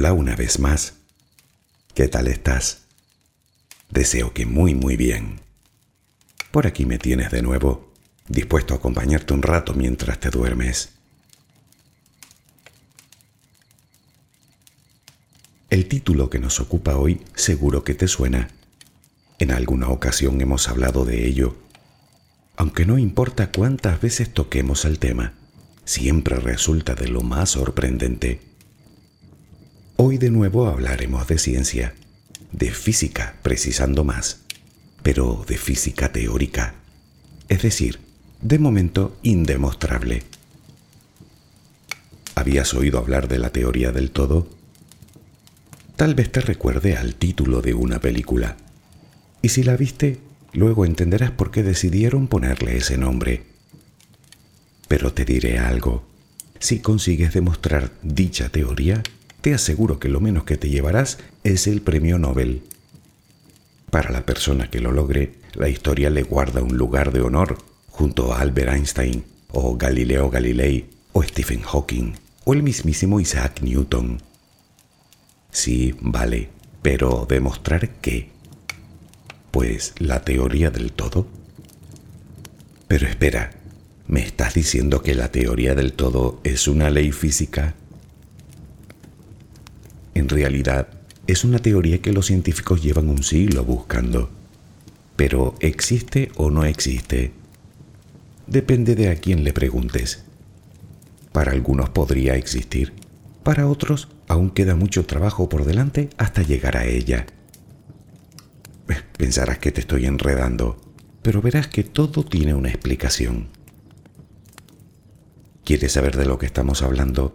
Hola una vez más. ¿Qué tal estás? Deseo que muy muy bien. Por aquí me tienes de nuevo, dispuesto a acompañarte un rato mientras te duermes. El título que nos ocupa hoy seguro que te suena. En alguna ocasión hemos hablado de ello, aunque no importa cuántas veces toquemos el tema, siempre resulta de lo más sorprendente. Hoy de nuevo hablaremos de ciencia, de física precisando más, pero de física teórica, es decir, de momento indemostrable. ¿Habías oído hablar de la teoría del todo? Tal vez te recuerde al título de una película. Y si la viste, luego entenderás por qué decidieron ponerle ese nombre. Pero te diré algo. Si consigues demostrar dicha teoría, te aseguro que lo menos que te llevarás es el premio Nobel. Para la persona que lo logre, la historia le guarda un lugar de honor junto a Albert Einstein o Galileo Galilei o Stephen Hawking o el mismísimo Isaac Newton. Sí, vale, pero demostrar qué? Pues la teoría del todo. Pero espera, ¿me estás diciendo que la teoría del todo es una ley física? En realidad, es una teoría que los científicos llevan un siglo buscando. Pero ¿existe o no existe? Depende de a quién le preguntes. Para algunos podría existir, para otros aún queda mucho trabajo por delante hasta llegar a ella. Eh, pensarás que te estoy enredando, pero verás que todo tiene una explicación. ¿Quieres saber de lo que estamos hablando?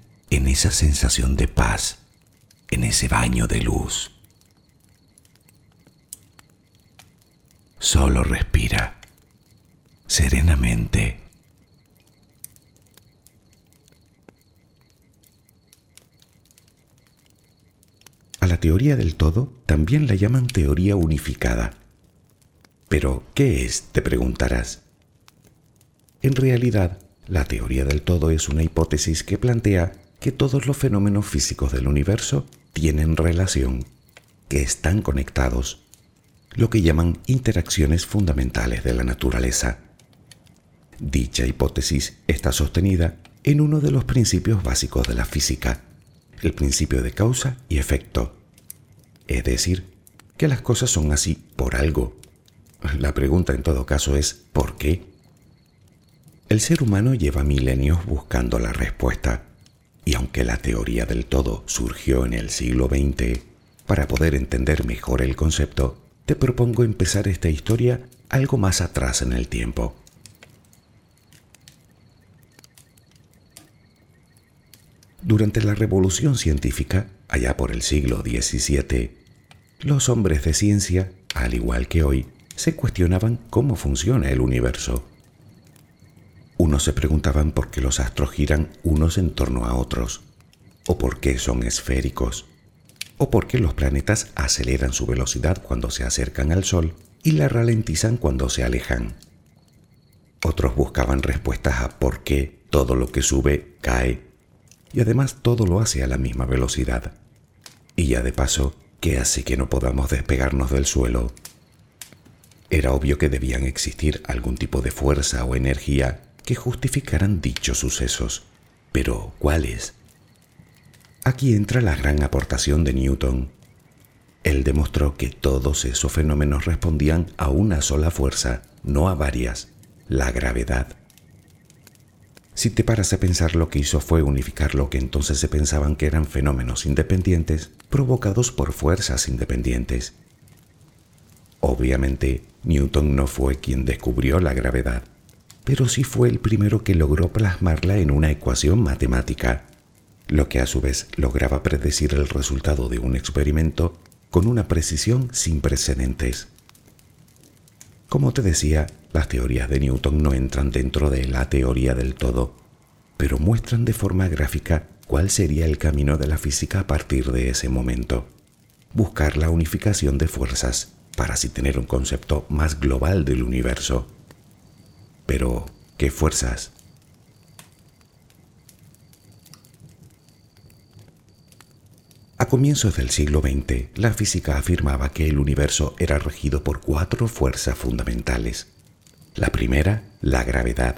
en esa sensación de paz, en ese baño de luz. Solo respira serenamente. A la teoría del todo también la llaman teoría unificada. Pero, ¿qué es? te preguntarás. En realidad, la teoría del todo es una hipótesis que plantea que todos los fenómenos físicos del universo tienen relación, que están conectados, lo que llaman interacciones fundamentales de la naturaleza. Dicha hipótesis está sostenida en uno de los principios básicos de la física, el principio de causa y efecto. Es decir, que las cosas son así por algo. La pregunta en todo caso es ¿por qué? El ser humano lleva milenios buscando la respuesta, y aunque la teoría del todo surgió en el siglo XX, para poder entender mejor el concepto, te propongo empezar esta historia algo más atrás en el tiempo. Durante la revolución científica, allá por el siglo XVII, los hombres de ciencia, al igual que hoy, se cuestionaban cómo funciona el universo. Unos se preguntaban por qué los astros giran unos en torno a otros, o por qué son esféricos, o por qué los planetas aceleran su velocidad cuando se acercan al Sol y la ralentizan cuando se alejan. Otros buscaban respuestas a por qué todo lo que sube cae y además todo lo hace a la misma velocidad. Y ya de paso, ¿qué hace que no podamos despegarnos del suelo? Era obvio que debían existir algún tipo de fuerza o energía que justificaran dichos sucesos. Pero, ¿cuáles? Aquí entra la gran aportación de Newton. Él demostró que todos esos fenómenos respondían a una sola fuerza, no a varias, la gravedad. Si te paras a pensar, lo que hizo fue unificar lo que entonces se pensaban que eran fenómenos independientes provocados por fuerzas independientes. Obviamente, Newton no fue quien descubrió la gravedad, pero sí fue el primero que logró plasmarla en una ecuación matemática, lo que a su vez lograba predecir el resultado de un experimento con una precisión sin precedentes. Como te decía, las teorías de Newton no entran dentro de la teoría del todo, pero muestran de forma gráfica cuál sería el camino de la física a partir de ese momento. Buscar la unificación de fuerzas para así tener un concepto más global del universo. Pero, ¿qué fuerzas? A comienzos del siglo XX, la física afirmaba que el universo era regido por cuatro fuerzas fundamentales. La primera, la gravedad,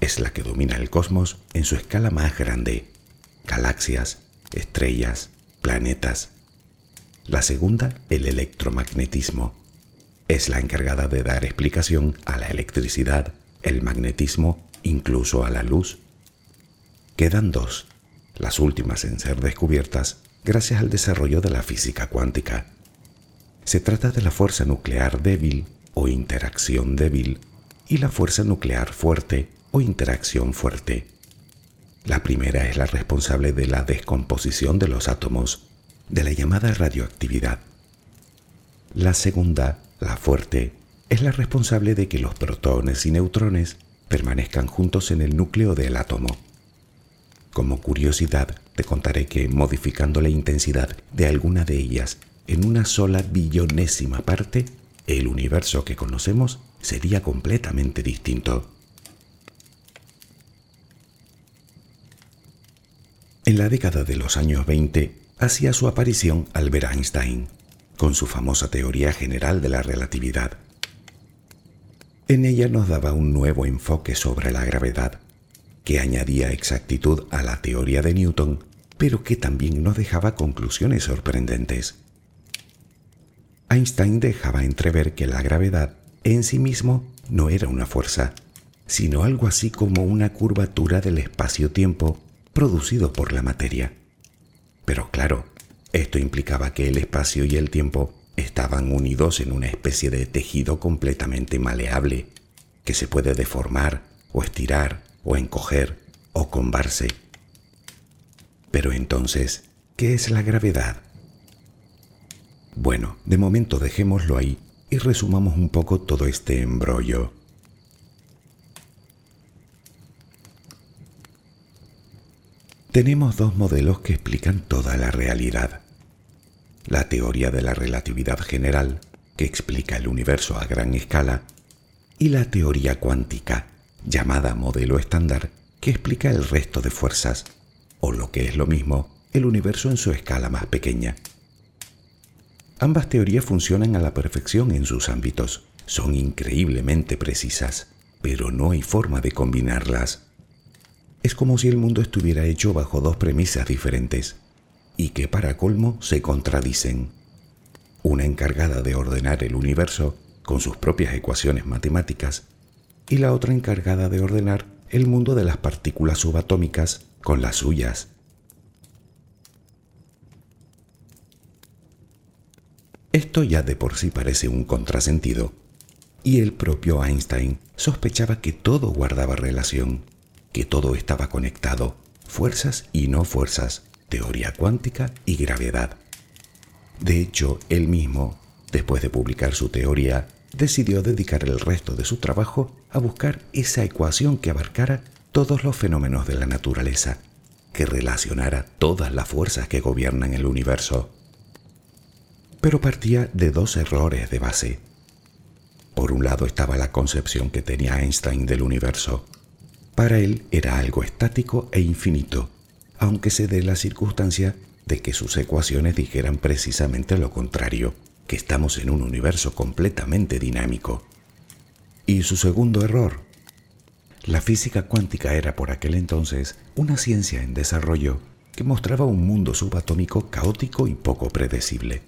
es la que domina el cosmos en su escala más grande, galaxias, estrellas, planetas. La segunda, el electromagnetismo, es la encargada de dar explicación a la electricidad, el magnetismo, incluso a la luz. Quedan dos, las últimas en ser descubiertas gracias al desarrollo de la física cuántica. Se trata de la fuerza nuclear débil o interacción débil y la fuerza nuclear fuerte o interacción fuerte. La primera es la responsable de la descomposición de los átomos, de la llamada radioactividad. La segunda, la fuerte, es la responsable de que los protones y neutrones permanezcan juntos en el núcleo del átomo. Como curiosidad, te contaré que modificando la intensidad de alguna de ellas en una sola billonésima parte, el universo que conocemos sería completamente distinto. En la década de los años 20 hacía su aparición Albert Einstein, con su famosa teoría general de la relatividad. En ella nos daba un nuevo enfoque sobre la gravedad, que añadía exactitud a la teoría de Newton, pero que también nos dejaba conclusiones sorprendentes. Einstein dejaba entrever que la gravedad en sí mismo no era una fuerza, sino algo así como una curvatura del espacio-tiempo producido por la materia. Pero claro, esto implicaba que el espacio y el tiempo estaban unidos en una especie de tejido completamente maleable, que se puede deformar o estirar o encoger o combarse. Pero entonces, ¿qué es la gravedad? Bueno, de momento dejémoslo ahí y resumamos un poco todo este embrollo. Tenemos dos modelos que explican toda la realidad. La teoría de la relatividad general, que explica el universo a gran escala, y la teoría cuántica, llamada modelo estándar, que explica el resto de fuerzas, o lo que es lo mismo, el universo en su escala más pequeña. Ambas teorías funcionan a la perfección en sus ámbitos, son increíblemente precisas, pero no hay forma de combinarlas. Es como si el mundo estuviera hecho bajo dos premisas diferentes, y que para colmo se contradicen. Una encargada de ordenar el universo con sus propias ecuaciones matemáticas, y la otra encargada de ordenar el mundo de las partículas subatómicas con las suyas. Esto ya de por sí parece un contrasentido, y el propio Einstein sospechaba que todo guardaba relación, que todo estaba conectado, fuerzas y no fuerzas, teoría cuántica y gravedad. De hecho, él mismo, después de publicar su teoría, decidió dedicar el resto de su trabajo a buscar esa ecuación que abarcara todos los fenómenos de la naturaleza, que relacionara todas las fuerzas que gobiernan el universo pero partía de dos errores de base. Por un lado estaba la concepción que tenía Einstein del universo. Para él era algo estático e infinito, aunque se dé la circunstancia de que sus ecuaciones dijeran precisamente lo contrario, que estamos en un universo completamente dinámico. Y su segundo error. La física cuántica era por aquel entonces una ciencia en desarrollo que mostraba un mundo subatómico caótico y poco predecible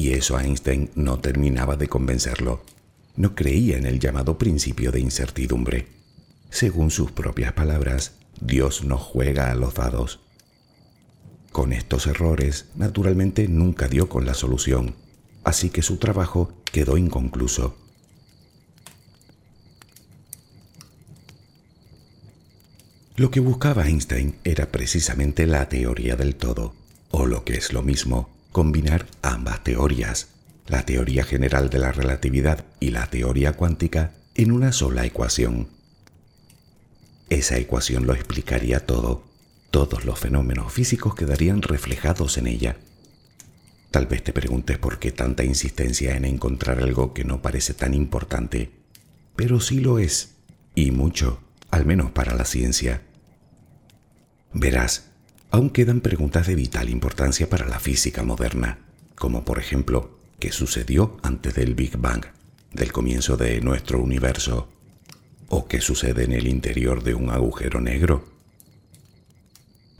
y eso Einstein no terminaba de convencerlo. No creía en el llamado principio de incertidumbre. Según sus propias palabras, Dios no juega a los dados. Con estos errores, naturalmente nunca dio con la solución, así que su trabajo quedó inconcluso. Lo que buscaba Einstein era precisamente la teoría del todo, o lo que es lo mismo, combinar ambas teorías, la teoría general de la relatividad y la teoría cuántica, en una sola ecuación. Esa ecuación lo explicaría todo, todos los fenómenos físicos quedarían reflejados en ella. Tal vez te preguntes por qué tanta insistencia en encontrar algo que no parece tan importante, pero sí lo es, y mucho, al menos para la ciencia. Verás, aún quedan preguntas de vital importancia para la física moderna, como por ejemplo, ¿qué sucedió antes del Big Bang, del comienzo de nuestro universo? ¿O qué sucede en el interior de un agujero negro?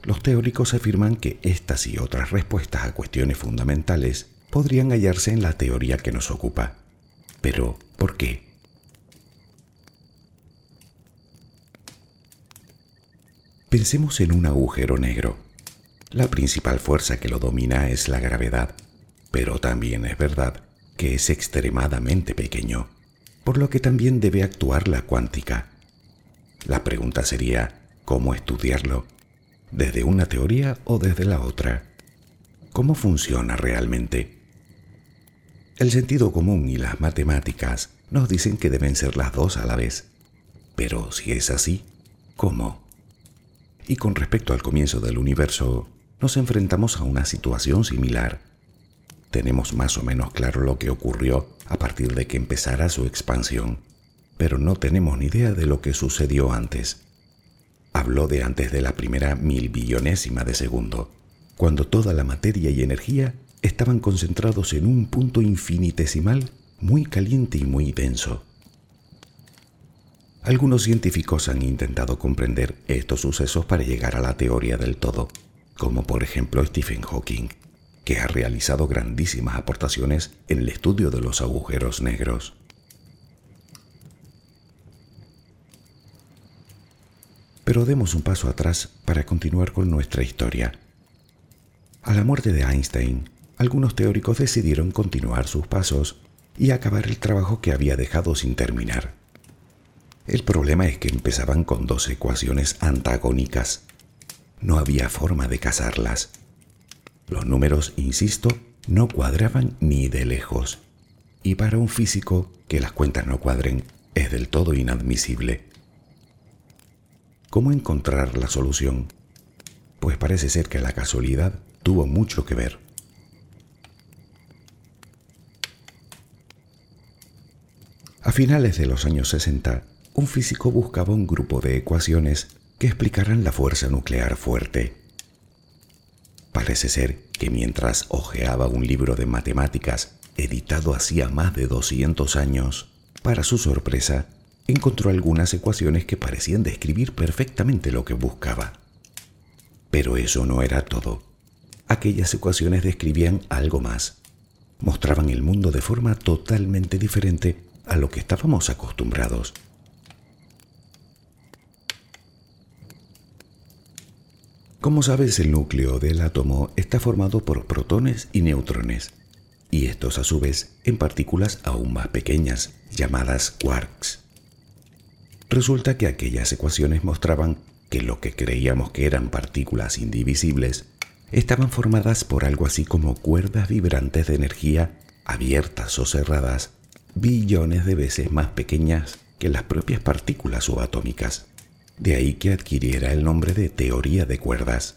Los teóricos afirman que estas y otras respuestas a cuestiones fundamentales podrían hallarse en la teoría que nos ocupa. Pero, ¿por qué? Pensemos en un agujero negro. La principal fuerza que lo domina es la gravedad, pero también es verdad que es extremadamente pequeño, por lo que también debe actuar la cuántica. La pregunta sería, ¿cómo estudiarlo? ¿Desde una teoría o desde la otra? ¿Cómo funciona realmente? El sentido común y las matemáticas nos dicen que deben ser las dos a la vez. Pero si es así, ¿cómo? Y con respecto al comienzo del universo, nos enfrentamos a una situación similar. Tenemos más o menos claro lo que ocurrió a partir de que empezara su expansión, pero no tenemos ni idea de lo que sucedió antes. Habló de antes de la primera mil billonésima de segundo, cuando toda la materia y energía estaban concentrados en un punto infinitesimal muy caliente y muy denso. Algunos científicos han intentado comprender estos sucesos para llegar a la teoría del todo, como por ejemplo Stephen Hawking, que ha realizado grandísimas aportaciones en el estudio de los agujeros negros. Pero demos un paso atrás para continuar con nuestra historia. A la muerte de Einstein, algunos teóricos decidieron continuar sus pasos y acabar el trabajo que había dejado sin terminar. El problema es que empezaban con dos ecuaciones antagónicas. No había forma de casarlas. Los números, insisto, no cuadraban ni de lejos. Y para un físico que las cuentas no cuadren es del todo inadmisible. ¿Cómo encontrar la solución? Pues parece ser que la casualidad tuvo mucho que ver. A finales de los años 60, un físico buscaba un grupo de ecuaciones que explicaran la fuerza nuclear fuerte. Parece ser que mientras hojeaba un libro de matemáticas editado hacía más de 200 años, para su sorpresa, encontró algunas ecuaciones que parecían describir perfectamente lo que buscaba. Pero eso no era todo. Aquellas ecuaciones describían algo más. Mostraban el mundo de forma totalmente diferente a lo que estábamos acostumbrados. Como sabes, el núcleo del átomo está formado por protones y neutrones, y estos a su vez en partículas aún más pequeñas, llamadas quarks. Resulta que aquellas ecuaciones mostraban que lo que creíamos que eran partículas indivisibles estaban formadas por algo así como cuerdas vibrantes de energía abiertas o cerradas billones de veces más pequeñas que las propias partículas subatómicas. De ahí que adquiriera el nombre de teoría de cuerdas.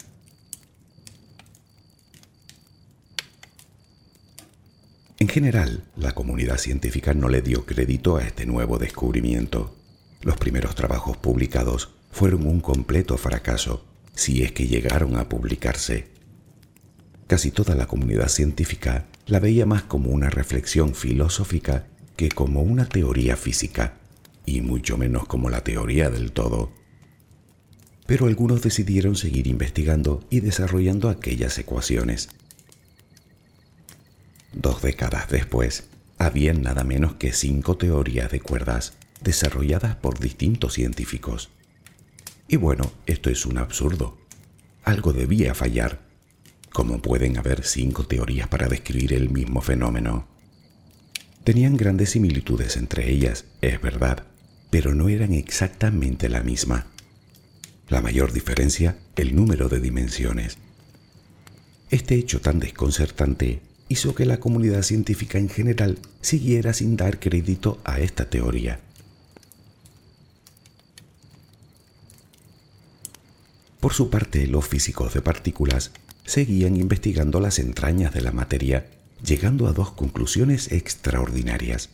En general, la comunidad científica no le dio crédito a este nuevo descubrimiento. Los primeros trabajos publicados fueron un completo fracaso, si es que llegaron a publicarse. Casi toda la comunidad científica la veía más como una reflexión filosófica que como una teoría física, y mucho menos como la teoría del todo. Pero algunos decidieron seguir investigando y desarrollando aquellas ecuaciones. Dos décadas después, había nada menos que cinco teorías de cuerdas desarrolladas por distintos científicos. Y bueno, esto es un absurdo. Algo debía fallar. ¿Cómo pueden haber cinco teorías para describir el mismo fenómeno? Tenían grandes similitudes entre ellas, es verdad, pero no eran exactamente la misma. La mayor diferencia, el número de dimensiones. Este hecho tan desconcertante hizo que la comunidad científica en general siguiera sin dar crédito a esta teoría. Por su parte, los físicos de partículas seguían investigando las entrañas de la materia llegando a dos conclusiones extraordinarias.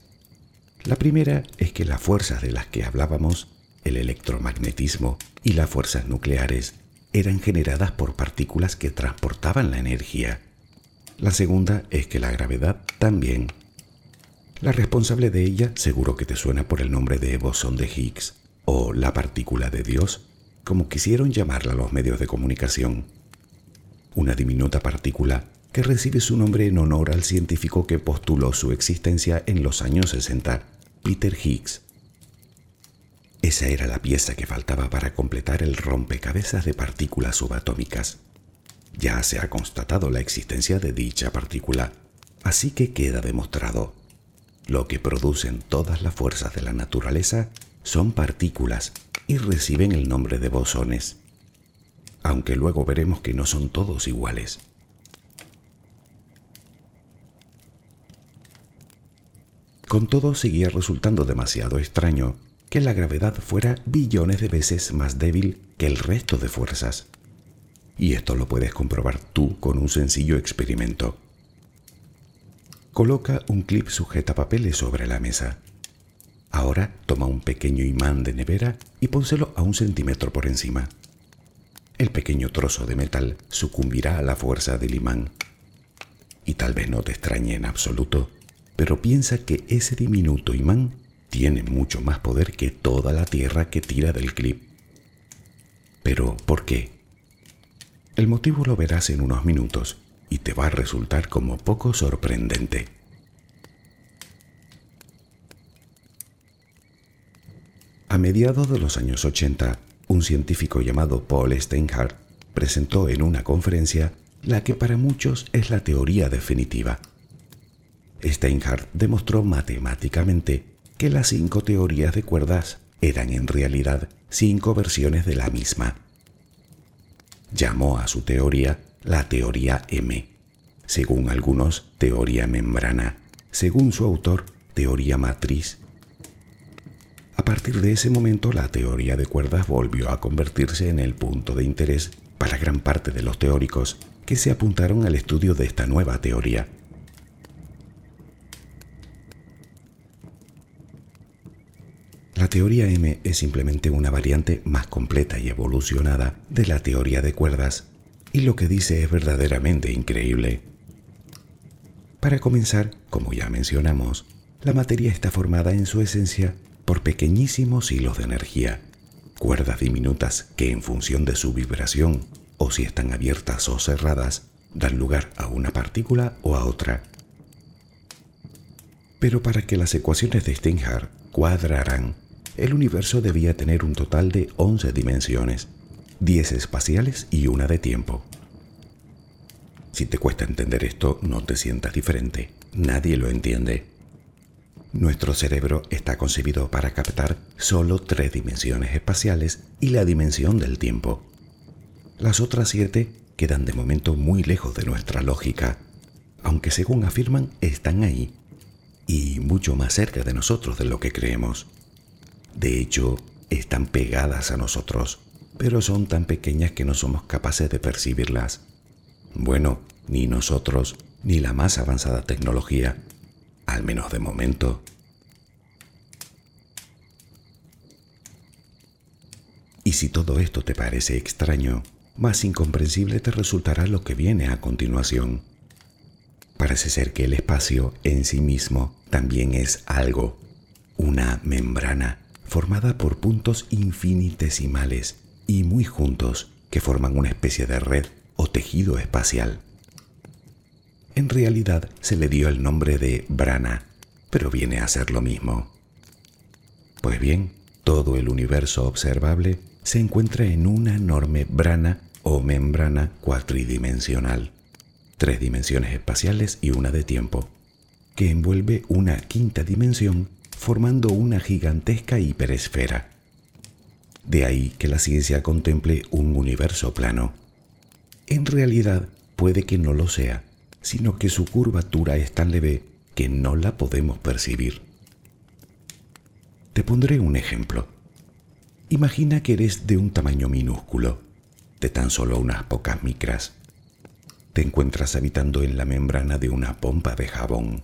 La primera es que las fuerzas de las que hablábamos, el electromagnetismo y las fuerzas nucleares, eran generadas por partículas que transportaban la energía. La segunda es que la gravedad también. La responsable de ella seguro que te suena por el nombre de bosón de Higgs o la partícula de Dios, como quisieron llamarla los medios de comunicación. Una diminuta partícula que recibe su nombre en honor al científico que postuló su existencia en los años 60, Peter Higgs. Esa era la pieza que faltaba para completar el rompecabezas de partículas subatómicas. Ya se ha constatado la existencia de dicha partícula, así que queda demostrado. Lo que producen todas las fuerzas de la naturaleza son partículas, y reciben el nombre de bosones, aunque luego veremos que no son todos iguales. Con todo seguía resultando demasiado extraño que la gravedad fuera billones de veces más débil que el resto de fuerzas. Y esto lo puedes comprobar tú con un sencillo experimento. Coloca un clip sujeta papeles sobre la mesa. Ahora toma un pequeño imán de nevera y pónselo a un centímetro por encima. El pequeño trozo de metal sucumbirá a la fuerza del imán. Y tal vez no te extrañe en absoluto pero piensa que ese diminuto imán tiene mucho más poder que toda la tierra que tira del clip. Pero, ¿por qué? El motivo lo verás en unos minutos y te va a resultar como poco sorprendente. A mediados de los años 80, un científico llamado Paul Steinhardt presentó en una conferencia la que para muchos es la teoría definitiva Steinhardt demostró matemáticamente que las cinco teorías de cuerdas eran en realidad cinco versiones de la misma. Llamó a su teoría la teoría M, según algunos teoría membrana, según su autor teoría matriz. A partir de ese momento la teoría de cuerdas volvió a convertirse en el punto de interés para gran parte de los teóricos que se apuntaron al estudio de esta nueva teoría. La teoría M es simplemente una variante más completa y evolucionada de la teoría de cuerdas, y lo que dice es verdaderamente increíble. Para comenzar, como ya mencionamos, la materia está formada en su esencia por pequeñísimos hilos de energía, cuerdas diminutas que en función de su vibración, o si están abiertas o cerradas, dan lugar a una partícula o a otra. Pero para que las ecuaciones de Steinhardt cuadraran, el universo debía tener un total de 11 dimensiones, 10 espaciales y una de tiempo. Si te cuesta entender esto, no te sientas diferente. Nadie lo entiende. Nuestro cerebro está concebido para captar solo tres dimensiones espaciales y la dimensión del tiempo. Las otras siete quedan de momento muy lejos de nuestra lógica, aunque según afirman están ahí y mucho más cerca de nosotros de lo que creemos. De hecho, están pegadas a nosotros, pero son tan pequeñas que no somos capaces de percibirlas. Bueno, ni nosotros, ni la más avanzada tecnología, al menos de momento. Y si todo esto te parece extraño, más incomprensible te resultará lo que viene a continuación. Parece ser que el espacio en sí mismo también es algo, una membrana formada por puntos infinitesimales y muy juntos que forman una especie de red o tejido espacial. En realidad se le dio el nombre de brana, pero viene a ser lo mismo. Pues bien, todo el universo observable se encuentra en una enorme brana o membrana cuatridimensional, tres dimensiones espaciales y una de tiempo, que envuelve una quinta dimensión formando una gigantesca hiperesfera. De ahí que la ciencia contemple un universo plano. En realidad puede que no lo sea, sino que su curvatura es tan leve que no la podemos percibir. Te pondré un ejemplo. Imagina que eres de un tamaño minúsculo, de tan solo unas pocas micras. Te encuentras habitando en la membrana de una pompa de jabón.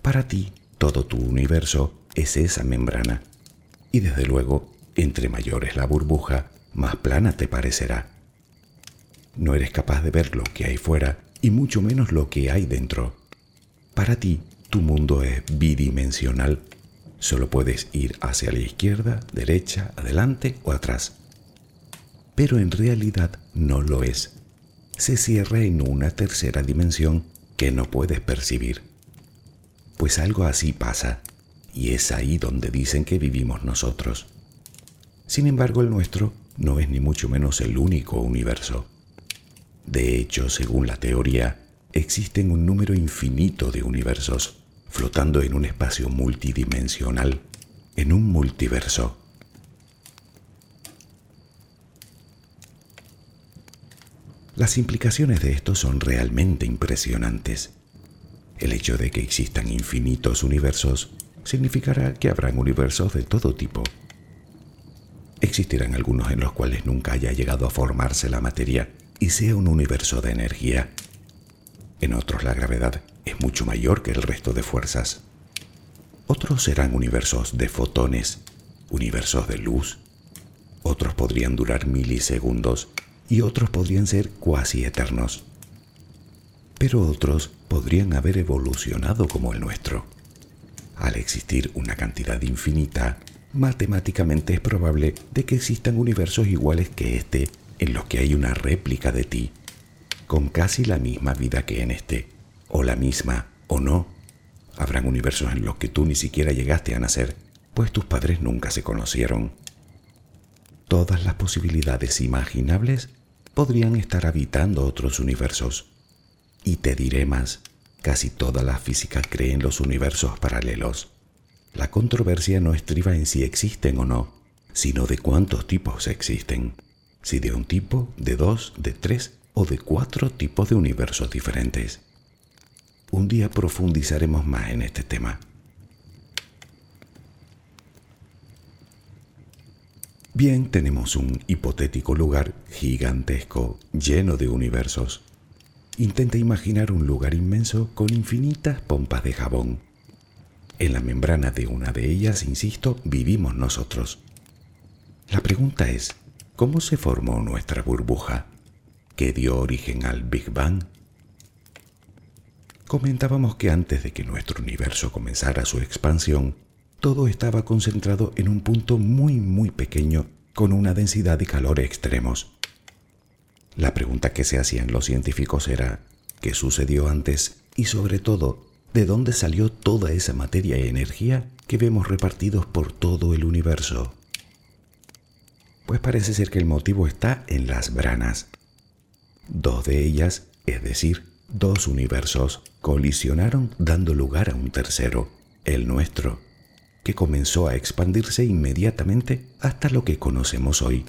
Para ti, todo tu universo es esa membrana. Y desde luego, entre mayor es la burbuja, más plana te parecerá. No eres capaz de ver lo que hay fuera y mucho menos lo que hay dentro. Para ti, tu mundo es bidimensional. Solo puedes ir hacia la izquierda, derecha, adelante o atrás. Pero en realidad no lo es. Se cierra en una tercera dimensión que no puedes percibir. Pues algo así pasa, y es ahí donde dicen que vivimos nosotros. Sin embargo, el nuestro no es ni mucho menos el único universo. De hecho, según la teoría, existen un número infinito de universos flotando en un espacio multidimensional, en un multiverso. Las implicaciones de esto son realmente impresionantes. El hecho de que existan infinitos universos significará que habrán universos de todo tipo. Existirán algunos en los cuales nunca haya llegado a formarse la materia y sea un universo de energía. En otros la gravedad es mucho mayor que el resto de fuerzas. Otros serán universos de fotones, universos de luz. Otros podrían durar milisegundos y otros podrían ser cuasi eternos. Pero otros podrían haber evolucionado como el nuestro. Al existir una cantidad infinita, matemáticamente es probable de que existan universos iguales que este en los que hay una réplica de ti, con casi la misma vida que en este, o la misma, o no. Habrán universos en los que tú ni siquiera llegaste a nacer, pues tus padres nunca se conocieron. Todas las posibilidades imaginables podrían estar habitando otros universos. Y te diré más, casi toda la física cree en los universos paralelos. La controversia no estriba en si existen o no, sino de cuántos tipos existen. Si de un tipo, de dos, de tres o de cuatro tipos de universos diferentes. Un día profundizaremos más en este tema. Bien, tenemos un hipotético lugar gigantesco, lleno de universos. Intenta imaginar un lugar inmenso con infinitas pompas de jabón. En la membrana de una de ellas, insisto, vivimos nosotros. La pregunta es, ¿cómo se formó nuestra burbuja? ¿Qué dio origen al Big Bang? Comentábamos que antes de que nuestro universo comenzara su expansión, todo estaba concentrado en un punto muy muy pequeño con una densidad y calor extremos. La pregunta que se hacían los científicos era, ¿qué sucedió antes? Y sobre todo, ¿de dónde salió toda esa materia y energía que vemos repartidos por todo el universo? Pues parece ser que el motivo está en las branas. Dos de ellas, es decir, dos universos, colisionaron dando lugar a un tercero, el nuestro, que comenzó a expandirse inmediatamente hasta lo que conocemos hoy,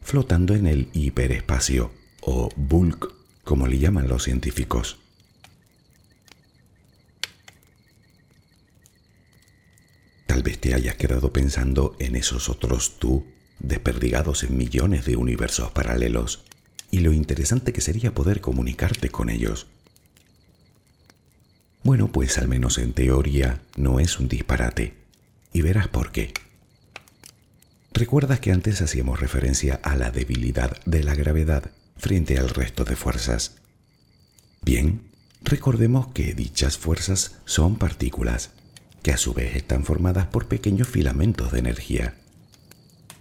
flotando en el hiperespacio, o bulk, como le llaman los científicos. Tal vez te hayas quedado pensando en esos otros tú, desperdigados en millones de universos paralelos, y lo interesante que sería poder comunicarte con ellos. Bueno, pues al menos en teoría no es un disparate y verás por qué. ¿Recuerdas que antes hacíamos referencia a la debilidad de la gravedad frente al resto de fuerzas? Bien, recordemos que dichas fuerzas son partículas, que a su vez están formadas por pequeños filamentos de energía.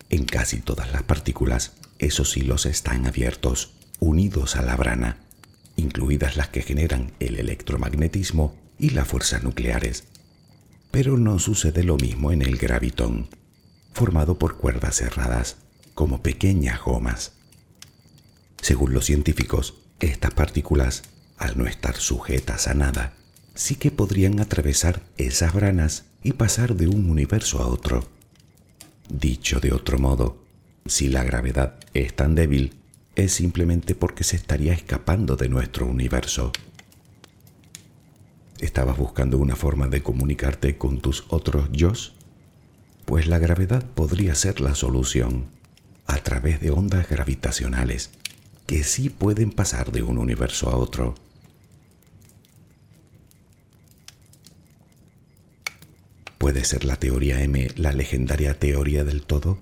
En casi todas las partículas, esos hilos están abiertos, unidos a la brana, incluidas las que generan el electromagnetismo y las fuerzas nucleares. Pero no sucede lo mismo en el gravitón, formado por cuerdas cerradas, como pequeñas gomas. Según los científicos, estas partículas, al no estar sujetas a nada, sí que podrían atravesar esas branas y pasar de un universo a otro. Dicho de otro modo, si la gravedad es tan débil, es simplemente porque se estaría escapando de nuestro universo. ¿Estabas buscando una forma de comunicarte con tus otros yo? Pues la gravedad podría ser la solución a través de ondas gravitacionales que sí pueden pasar de un universo a otro. ¿Puede ser la teoría M la legendaria teoría del todo?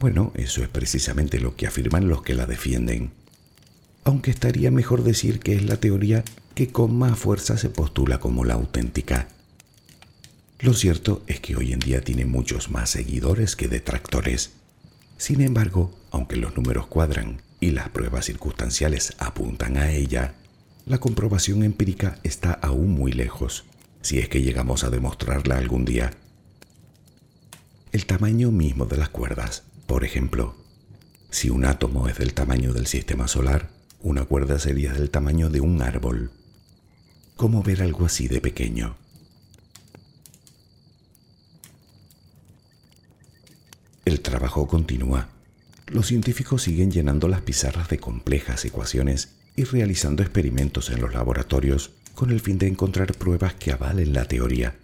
Bueno, eso es precisamente lo que afirman los que la defienden. Aunque estaría mejor decir que es la teoría que con más fuerza se postula como la auténtica. Lo cierto es que hoy en día tiene muchos más seguidores que detractores. Sin embargo, aunque los números cuadran y las pruebas circunstanciales apuntan a ella, la comprobación empírica está aún muy lejos, si es que llegamos a demostrarla algún día. El tamaño mismo de las cuerdas, por ejemplo, si un átomo es del tamaño del sistema solar, una cuerda sería del tamaño de un árbol. ¿Cómo ver algo así de pequeño? El trabajo continúa. Los científicos siguen llenando las pizarras de complejas ecuaciones y realizando experimentos en los laboratorios con el fin de encontrar pruebas que avalen la teoría.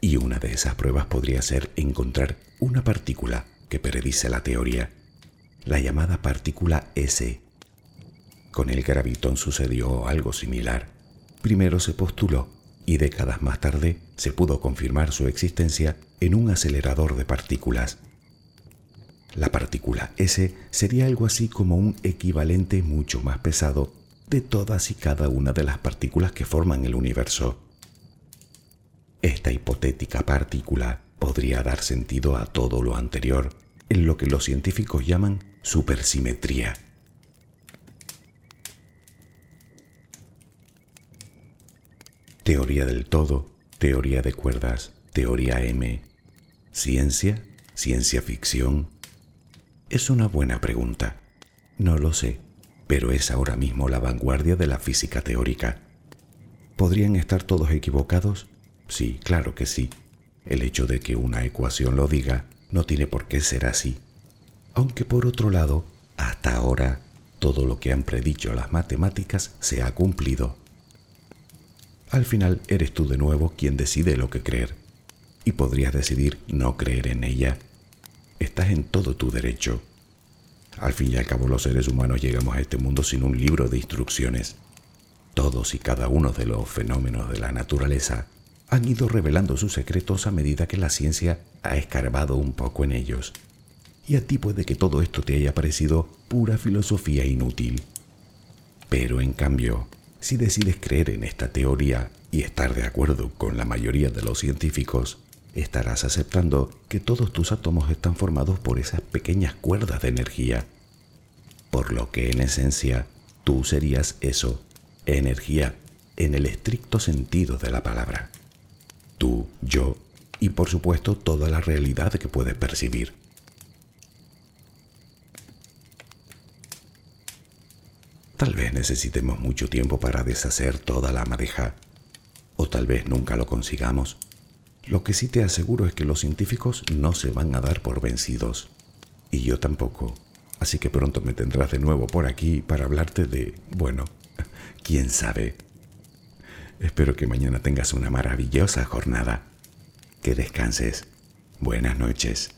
Y una de esas pruebas podría ser encontrar una partícula que predice la teoría, la llamada partícula S. Con el gravitón sucedió algo similar. Primero se postuló y décadas más tarde se pudo confirmar su existencia en un acelerador de partículas. La partícula S sería algo así como un equivalente mucho más pesado de todas y cada una de las partículas que forman el universo. Esta hipotética partícula podría dar sentido a todo lo anterior, en lo que los científicos llaman supersimetría. Teoría del todo, teoría de cuerdas, teoría M. ¿Ciencia? ¿Ciencia ficción? Es una buena pregunta. No lo sé, pero es ahora mismo la vanguardia de la física teórica. ¿Podrían estar todos equivocados? Sí, claro que sí. El hecho de que una ecuación lo diga no tiene por qué ser así. Aunque por otro lado, hasta ahora, todo lo que han predicho las matemáticas se ha cumplido. Al final eres tú de nuevo quien decide lo que creer. Y podrías decidir no creer en ella. Estás en todo tu derecho. Al fin y al cabo los seres humanos llegamos a este mundo sin un libro de instrucciones. Todos y cada uno de los fenómenos de la naturaleza han ido revelando sus secretos a medida que la ciencia ha escarbado un poco en ellos. Y a ti puede que todo esto te haya parecido pura filosofía inútil. Pero en cambio, si decides creer en esta teoría y estar de acuerdo con la mayoría de los científicos, estarás aceptando que todos tus átomos están formados por esas pequeñas cuerdas de energía. Por lo que en esencia, tú serías eso, energía, en el estricto sentido de la palabra. Tú, yo y por supuesto toda la realidad que puedes percibir. Tal vez necesitemos mucho tiempo para deshacer toda la madeja, o tal vez nunca lo consigamos. Lo que sí te aseguro es que los científicos no se van a dar por vencidos. Y yo tampoco. Así que pronto me tendrás de nuevo por aquí para hablarte de, bueno, quién sabe. Espero que mañana tengas una maravillosa jornada. Que descanses. Buenas noches.